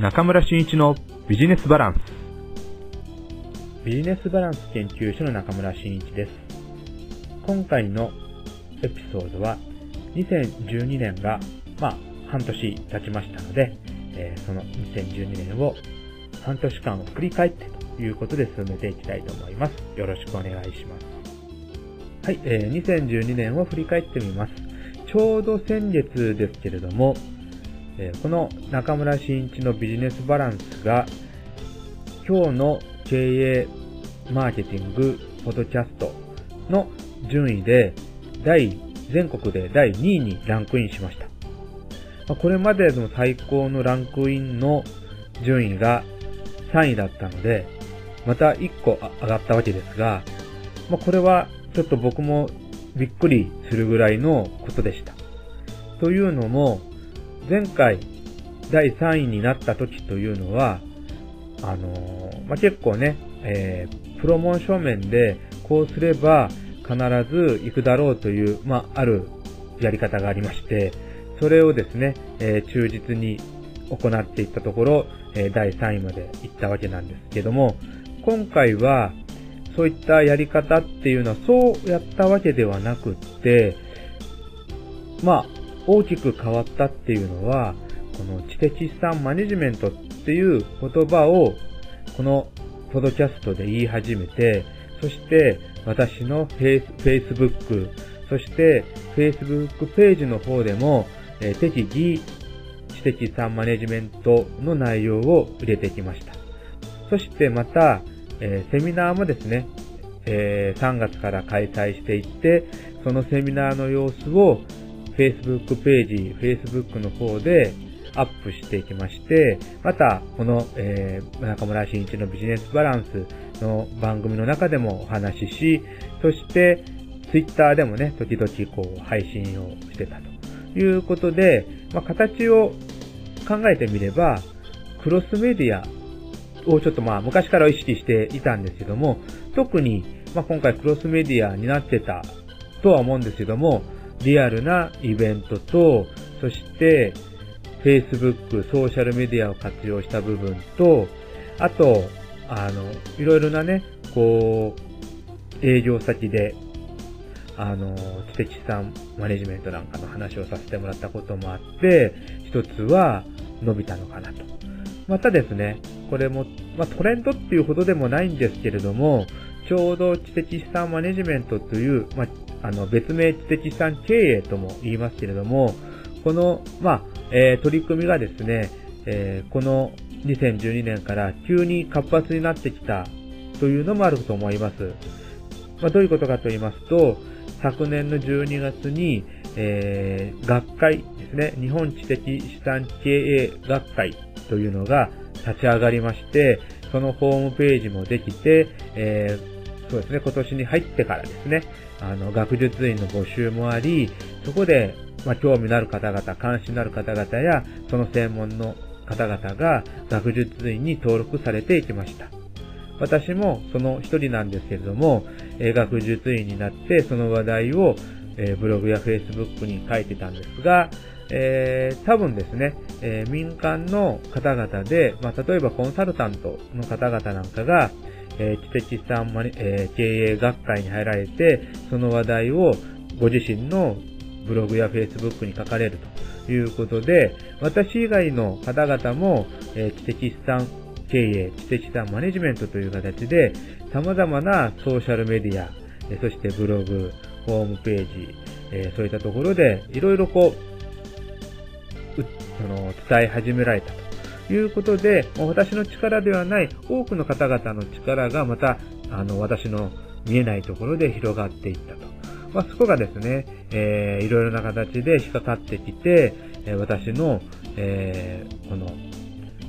中村真一のビジネスバランス。ビジネスバランス研究所の中村真一です。今回のエピソードは2012年がまあ半年経ちましたので、えー、その2012年を半年間を振り返ってということで進めていきたいと思います。よろしくお願いします。はい、えー、2012年を振り返ってみます。ちょうど先月ですけれどもえこの中村真一のビジネスバランスが今日の経営マーケティングポッドキャストの順位で第、全国で第2位にランクインしました。これまでの最高のランクインの順位が3位だったので、また1個上がったわけですが、まこれはちょっと僕もびっくりするぐらいのことでした。というのも、前回第3位になった時というのは、あのー、まあ、結構ね、えー、プロモーション面でこうすれば必ず行くだろうという、まあ、あるやり方がありまして、それをですね、えー、忠実に行っていったところ、え、第3位まで行ったわけなんですけども、今回はそういったやり方っていうのはそうやったわけではなくって、まあ、大きく変わったっていうのは、この知的資産マネジメントっていう言葉を、このポドキャストで言い始めて、そして私のフェイス Facebook、そしてフェイスブックページの方でも、えー、適宜知的資産マネジメントの内容を入れてきました。そしてまた、えー、セミナーもですね、えー、3月から開催していって、そのセミナーの様子を Facebook ページ、Facebook の方でアップしていきまして、また、この、えー、中村新一のビジネスバランスの番組の中でもお話しし、そして、Twitter でもね、時々こう、配信をしてたということで、まあ、形を考えてみれば、クロスメディアをちょっとまあ、昔から意識していたんですけども、特に、まあ、今回クロスメディアになってたとは思うんですけども、リアルなイベントと、そして Facebook、ソーシャルメディアを活用した部分と、あと、あの、いろいろなね、こう、営業先で、あの、知的資産マネジメントなんかの話をさせてもらったこともあって、一つは伸びたのかなと。またですね、これも、まあ、トレンドっていうほどでもないんですけれども、ちょうど知的資産マネジメントという、まあ、あの、別名知的資産経営とも言いますけれども、この、まあ、えー、取り組みがですね、えー、この2012年から急に活発になってきたというのもあると思います。まあ、どういうことかと言いますと、昨年の12月に、えー、学会ですね、日本知的資産経営学会というのが立ち上がりまして、そのホームページもできて、えーそうですね、今年に入ってからですね、あの、学術院の募集もあり、そこで、まあ、興味のある方々、関心のある方々や、その専門の方々が学術院に登録されていきました。私もその一人なんですけれども、え学術院になってその話題を、えブログやフェイスブックに書いてたんですが、えー、多分ですね、えー、民間の方々で、まあ、例えばコンサルタントの方々なんかが、えー、知的資産マネ、えー、経営学会に入られて、その話題をご自身のブログやフェイスブックに書かれるということで、私以外の方々も、えー、知的資産経営、知的資産マネジメントという形で、様々なソーシャルメディア、えそしてブログ、ホームページ、えそういったところで、いろいろこう、その、伝え始められたと。いうことで、私の力ではない多くの方々の力がまた、あの、私の見えないところで広がっていったと。まあ、そこがですね、えー、いろいろな形で引っかかってきて、え、私の、えー、この、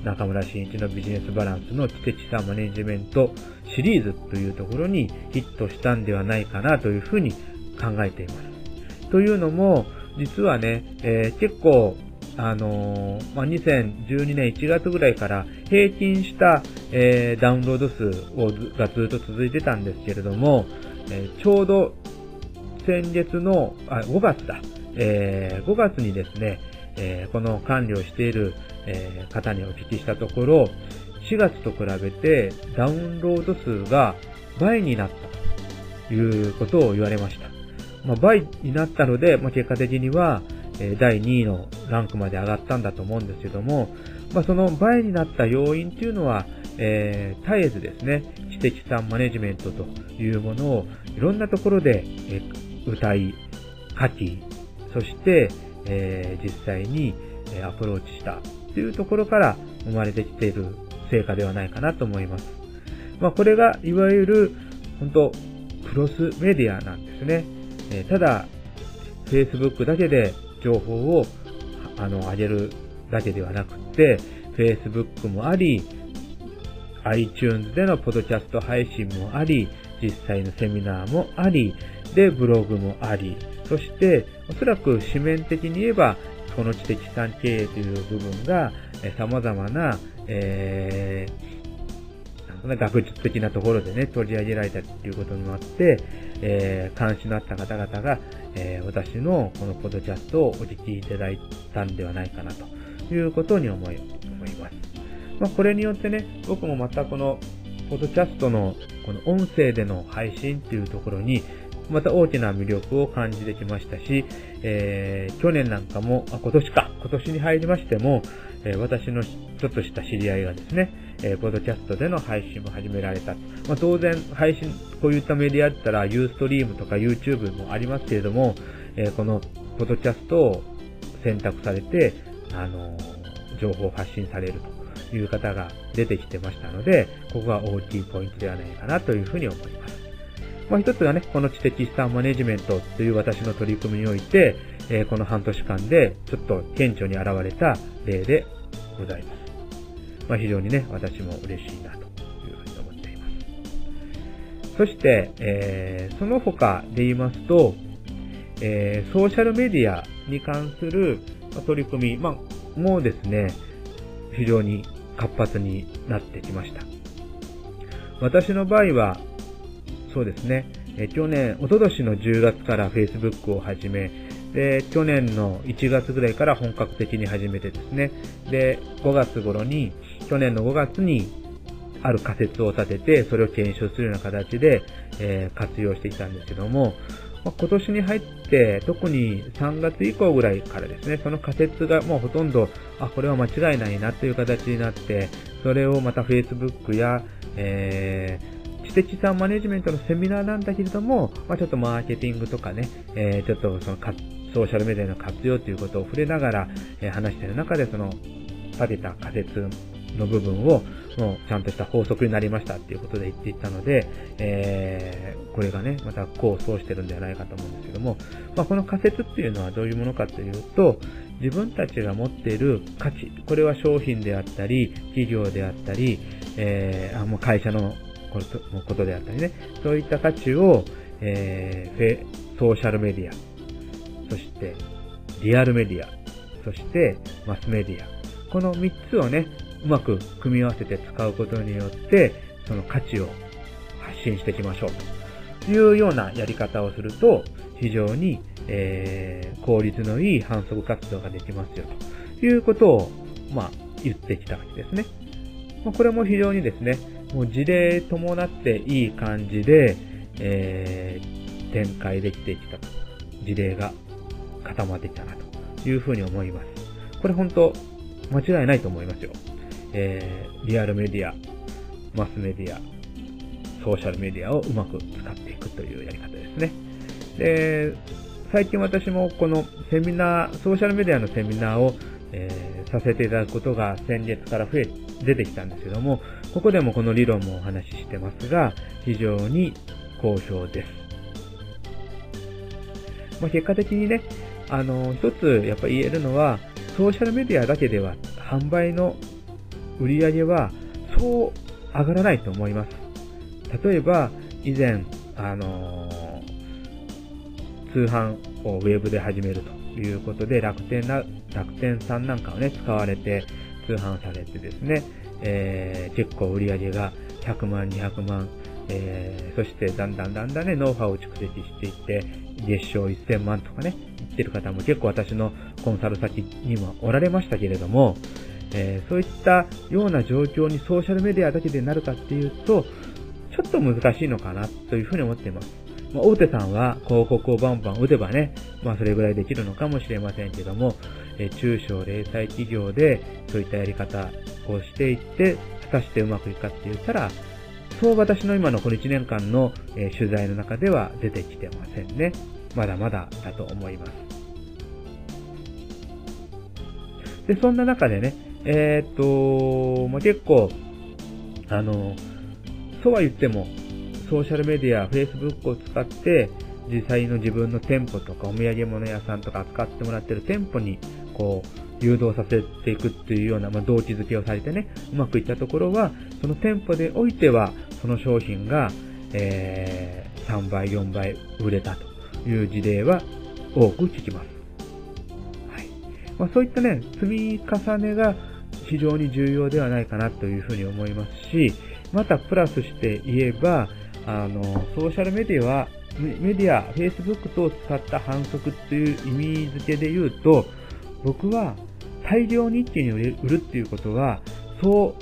中村真一のビジネスバランスの知的資産マネジメントシリーズというところにヒットしたんではないかなというふうに考えています。というのも、実はね、えー、結構あのー、まあ、2012年1月ぐらいから平均した、えー、ダウンロード数をがずっと続いてたんですけれども、えー、ちょうど先月の、あ、5月だ、えー、5月にですね、えー、この管理をしている、えー、方にお聞きしたところ、4月と比べてダウンロード数が倍になったということを言われました。まあ、倍になったので、まあ、結果的には、第2位のランクまで上がったんだと思うんですけども、まあ、その倍になった要因っていうのは、えー、絶えずですね、知的産マネジメントというものをいろんなところで、え歌い、書き、そして、えー、実際にアプローチしたというところから生まれてきている成果ではないかなと思います。まあ、これがいわゆる、本当クロスメディアなんですね。え、ただ、Facebook だけで情報をあの上げるだけではなくて、Facebook もあり、iTunes でのポッドキャスト配信もあり、実際のセミナーもあり、で、ブログもあり、そして、おそらく紙面的に言えば、この知的資産経営という部分が、え様々な、えー、学術的なところでね、取り上げられたということになって、えー、関心のあった方々が、えー、私のこのポッドキャストをお聞きいただいたんではないかなということに思い思います。まあ、これによってね、僕もまたこの、ポッドキャストのこの音声での配信っていうところに、また大きな魅力を感じてきましたし、えー、去年なんかも、あ、今年か、今年に入りましても、えー、私のちょっとした知り合いがですね、えー、ポッドキャストでの配信も始められた。まあ、当然、配信、こういったメディアだったら、ユーストリームとか YouTube もありますけれども、えー、この、ポッドキャストを選択されて、あの情報を発信されるという方が出てきてましたので、ここが大きいポイントではないかなというふうに思います。まあ、一つがね、この知的資産マネジメントという私の取り組みにおいて、えー、この半年間でちょっと顕著に現れた例でございます。まあ、非常にね、私も嬉しいなというふうに思っています。そして、えー、その他で言いますと、えー、ソーシャルメディアに関する取り組み、まあ、もうですね、非常に活発になってきました。私の場合は、そうですね。え去年、おととしの10月から Facebook を始め、で、去年の1月ぐらいから本格的に始めてですね、で、5月頃に、去年の5月にある仮説を立てて、それを検証するような形で、えー、活用していたんですけども、まあ、今年に入って、特に3月以降ぐらいからですね、その仮説がもうほとんど、あ、これは間違いないなという形になって、それをまた Facebook や、えー知的資産マネジメントのセミナーなんだけれども、まあ、ちょっとマーケティングとかね、えー、ちょっとそのソーシャルメディアの活用ということを触れながら、えー、話している中で、その立てた仮説の部分を、もうちゃんとした法則になりましたっていうことで言っていたので、えー、これがね、また功を奏してるんではないかと思うんですけども、まあ、この仮説っていうのはどういうものかというと、自分たちが持っている価値、これは商品であったり、企業であったり、えー、あもう会社のことであったりね、そういった価値を、えー、ソーシャルメディア、そしてリアルメディア、そしてマスメディア、この3つをね、うまく組み合わせて使うことによって、その価値を発信していきましょうというようなやり方をすると、非常に、えー、効率のいい反則活動ができますよということを、まあ、言ってきたわけですね。まあ、これも非常にですね、もう事例伴っていい感じで、えー、展開できてきたと。事例が固まってきたなというふうに思います。これ本当間違いないと思いますよ。えー、リアルメディア、マスメディア、ソーシャルメディアをうまく使っていくというやり方ですね。で、最近私もこのセミナー、ソーシャルメディアのセミナーを、えー、させていただくことが先月から増え、出てきたんですけども、ここでもこの理論もお話ししてますが、非常に好評です。まあ、結果的にね、あの、一つやっぱ言えるのは、ソーシャルメディアだけでは販売の売り上げはそう上がらないと思います。例えば、以前、あのー、通販をウェブで始めるということで、楽天な、楽天さんなんかをね、使われて通販されてですね、えー、結構売り上げが100万、200万、えー、そしてだんだんだんだんね、ノウハウを蓄積していって、月賞1000万とかね、言ってる方も結構私のコンサル先にもおられましたけれども、えー、そういったような状況にソーシャルメディアだけでなるかっていうと、ちょっと難しいのかなというふうに思っています。まあ、大手さんは広告をバンバン打てばね、まあそれぐらいできるのかもしれませんけども、えー、中小零細企業でそういったやり方をしていって、果たしてうまくいくかって言ったら、そう私の今のこの1年間の、えー、取材の中では出てきてませんね。まだまだだと思います。で、そんな中でね、えー、っと、まあ、結構、あの、そうは言っても、ソーシャルメディア、Facebook を使って、実際の自分の店舗とかお土産物屋さんとか扱ってもらってる店舗に、こう、誘導させていくっていうような、まあ、動機づけをされてね、うまくいったところは、その店舗でおいては、その商品が、えー、3倍、4倍売れたという事例は多く聞きます。はい。まあ、そういったね、積み重ねが非常に重要ではないかなというふうに思いますし、またプラスして言えば、あの、ソーシャルメディアは、メディア、Facebook 等を使った反則っていう意味付けで言うと、僕は大量に一気に売るっていうことは、そ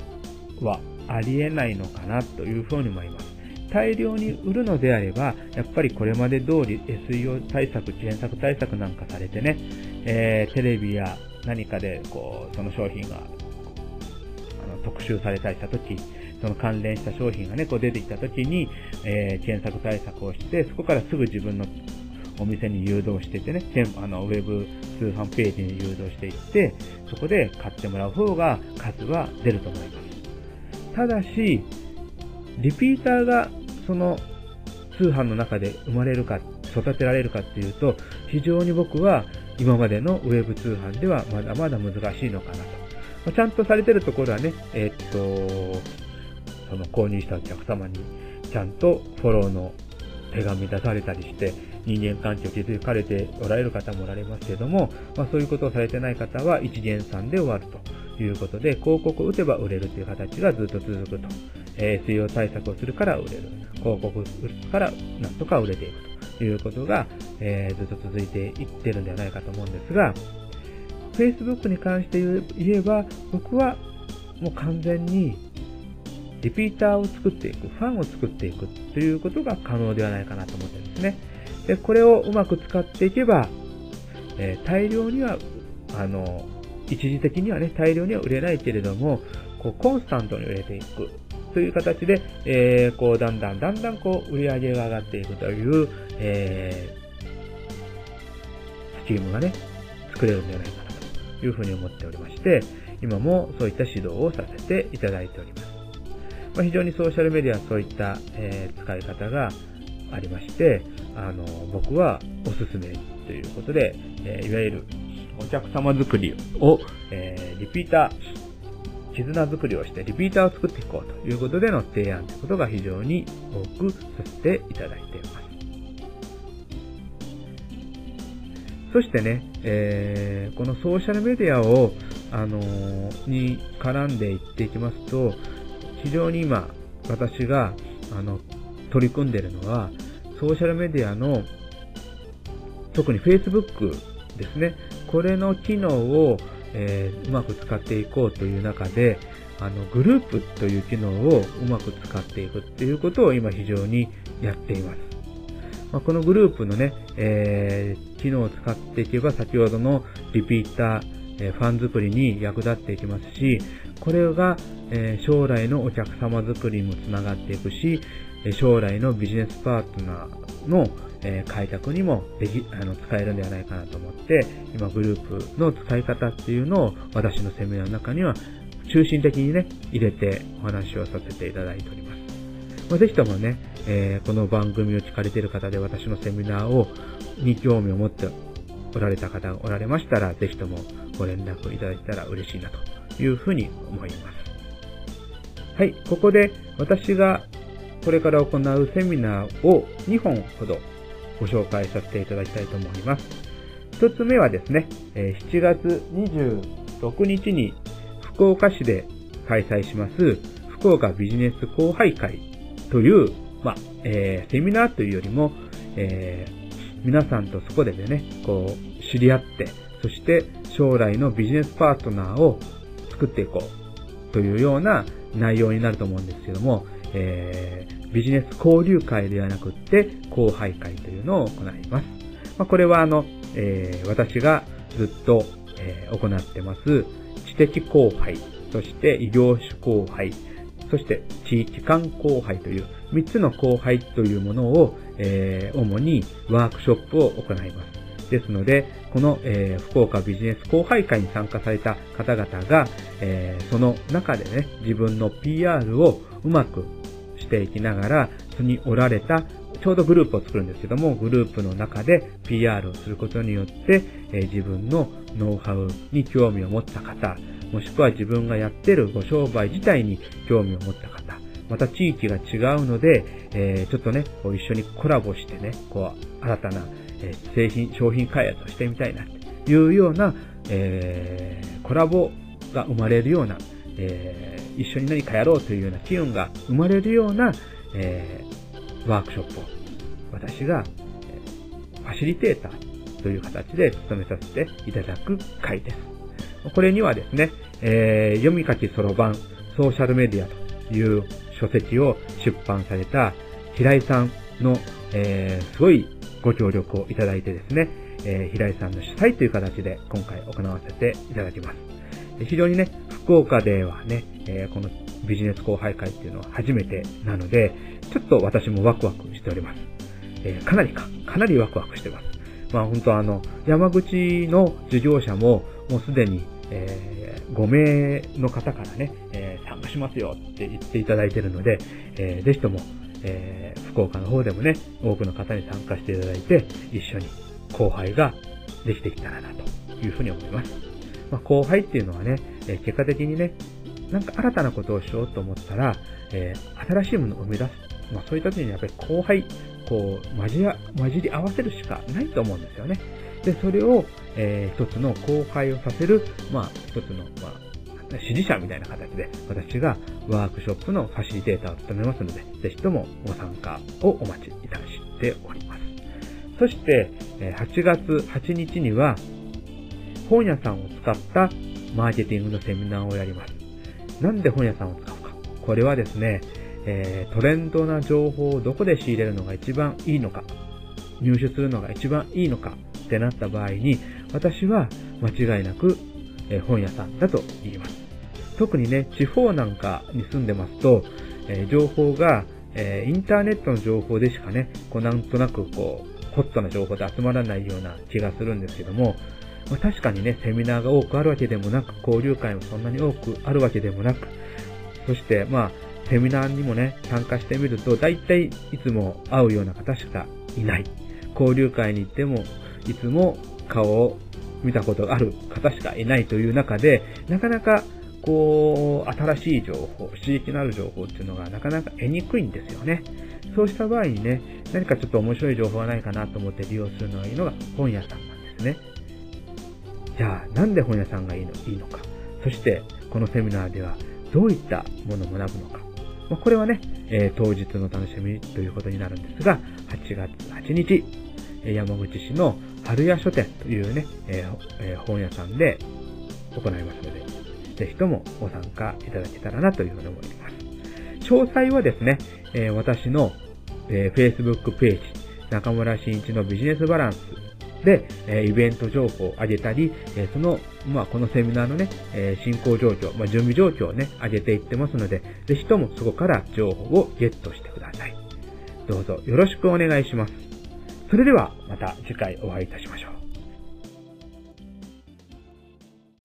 うはありえないのかなというふうに思います。大量に売るのであれば、やっぱりこれまで通り SEO 対策、検索対策なんかされてね、えー、テレビや何かでこう、その商品が特集されたりしたとき、その関連した商品がね、こう出てきたときに、えー、検索対策をして、そこからすぐ自分のお店に誘導しててね、あの、ウェブ通販ページに誘導していって、そこで買ってもらう方が数は出ると思います。ただし、リピーターがその通販の中で生まれるか、育てられるかっていうと、非常に僕は今までのウェブ通販ではまだまだ難しいのかなと。まちゃんとされてるところはね、えー、っと、その購入したお客様にちゃんとフォローの手紙出されたりして、人間関係を築かれておられる方もおられますけれども、まあ、そういうことをされてない方は一元さんで終わるということで、広告を打てば売れるという形がずっと続くと。えー、水曜対策をするから売れる。広告を打つからなんとか売れていくということが、えー、ずっと続いていってるんではないかと思うんですが、Facebook に関して言えば、僕はもう完全にリピーターを作っていく、ファンを作っていくということが可能ではないかなと思ってるんですね。で、これをうまく使っていけば、えー、大量には、あの、一時的にはね、大量には売れないけれども、こう、コンスタントに売れていくという形で、えー、こう、だんだんだんだんこう、売り上げが上がっていくという、えー、スキームがね、作れるんではないかいうふうに思っておりまして、今もそういった指導をさせていただいております。まあ、非常にソーシャルメディアそういった、えー、使い方がありまして、あの、僕はおすすめということで、えー、いわゆるお客様作りを、えー、リピーター、絆作りをしてリピーターを作っていこうということでの提案ということが非常に多くさせていただいています。そしてね、えー、このソーシャルメディアを、あのー、に絡んでいっていきますと、非常に今、私が、あの、取り組んでいるのは、ソーシャルメディアの、特に Facebook ですね。これの機能を、えー、うまく使っていこうという中で、あの、グループという機能をうまく使っていくっていうことを今非常にやっています。まあ、このグループのね、えー、機能を使っていけば先ほどのリピーター、えー、ファン作りに役立っていきますし、これが、えー、将来のお客様作りにもつながっていくし、将来のビジネスパートナーの、え開拓にもでき、あの、使えるんではないかなと思って、今グループの使い方っていうのを私のセミナーの中には中心的にね、入れてお話をさせていただいております。まあ、ぜひともね、えー、この番組を聞かれている方で私のセミナーを、に興味を持っておられた方がおられましたら、ぜひともご連絡いただけたら嬉しいなというふうに思います。はい、ここで私がこれから行うセミナーを2本ほどご紹介させていただきたいと思います。1つ目はですね、7月26日に福岡市で開催します福岡ビジネス後輩会という、まあ、えー、セミナーというよりも、えー、皆さんとそこでね、こう、知り合って、そして将来のビジネスパートナーを作っていこうというような内容になると思うんですけども、えー、ビジネス交流会ではなくって、後輩会というのを行います。まあ、これはあの、えー、私がずっと、えー、行ってます、知的後輩、そして異業種後輩、そして地域間後輩という3つの後輩というものを、えー、主にワークショップを行います。ですので、この、えー、福岡ビジネス後輩会に参加された方々が、えー、その中でね、自分の PR をうまくしていきながら、そにおられた、ちょうどグループを作るんですけども、グループの中で PR をすることによって、えー、自分のノウハウに興味を持った方、もしくは自分がやってるご商売自体に興味を持った方、また地域が違うので、えー、ちょっとね、こう一緒にコラボしてね、こう、新たな、えー、製品、商品開発をしてみたいな、というような、えー、コラボが生まれるような、えー、一緒に何かやろうというような機運が生まれるような、えー、ワークショップを私が、えファシリテーターという形で務めさせていただく会です。これにはですね、えー、読み書きそろばんソーシャルメディアという書籍を出版された平井さんの、えー、すごいご協力をいただいてですね、えー、平井さんの主催という形で今回行わせていただきます。非常にね、福岡ではね、えー、このビジネス後輩会っていうのは初めてなので、ちょっと私もワクワクしております。えー、かなりか、かなりワクワクしてます。まあ本当あの、山口の事業者ももうすでに、えー、5名の方からね、えー、参加しますよって言っていただいてるので、えー、ぜひとも、えー、福岡の方でもね、多くの方に参加していただいて、一緒に後輩ができてきたらなというふうに思います。まあ、後輩っていうのはね、え、結果的にね、なんか新たなことをしようと思ったら、え、新しいものを生み出す。まあ、そういった時にやっぱり後輩、こう、混じり合わせるしかないと思うんですよね。で、それを、えー、一つの後輩をさせる、まあ、一つの、まあ、支持者みたいな形で、私がワークショップのファシリテーターを務めますので、ぜひともご参加をお待ちいたしております。そして、8月8日には、本屋さんを使ったマーケティングのセミナーをやります。なんで本屋さんを使うか。これはですね、え、トレンドな情報をどこで仕入れるのが一番いいのか、入手するのが一番いいのかってなった場合に、私は間違いなく、えー、本屋さんだと言います。特にね、地方なんかに住んでますと、えー、情報が、えインターネットの情報でしかね、こうなんとなくこう、ホットな情報で集まらないような気がするんですけども、まあ、確かにね、セミナーが多くあるわけでもなく、交流会もそんなに多くあるわけでもなく、そして、まあ、セミナーにもね、参加してみると、大体いつも会うような方しかいない。交流会に行っても、いつも顔を見たことがある方しかいないという中で、なかなか、こう、新しい情報、刺激のある情報っていうのがなかなか得にくいんですよね。そうした場合にね、何かちょっと面白い情報がないかなと思って利用するのがいいのが本屋さんなんですね。じゃあ、なんで本屋さんがいいのいいのか。そして、このセミナーではどういったものを学ぶのか。まこれはね、えー、当日の楽しみということになるんですが、8月8日、山口市の春屋書店というね、えー、本屋さんで行いますので、ぜひともご参加いただけたらなというふうに思います。詳細はですね、えー、私の、えー、Facebook ページ、中村新一のビジネスバランスで、えイベント情報を上げたり、えその、まあ、このセミナーのね、え進行状況、まあ、準備状況をね、上げていってますので、ぜひともそこから情報をゲットしてください。どうぞよろしくお願いします。それでは、また次回お会いいたしましょう。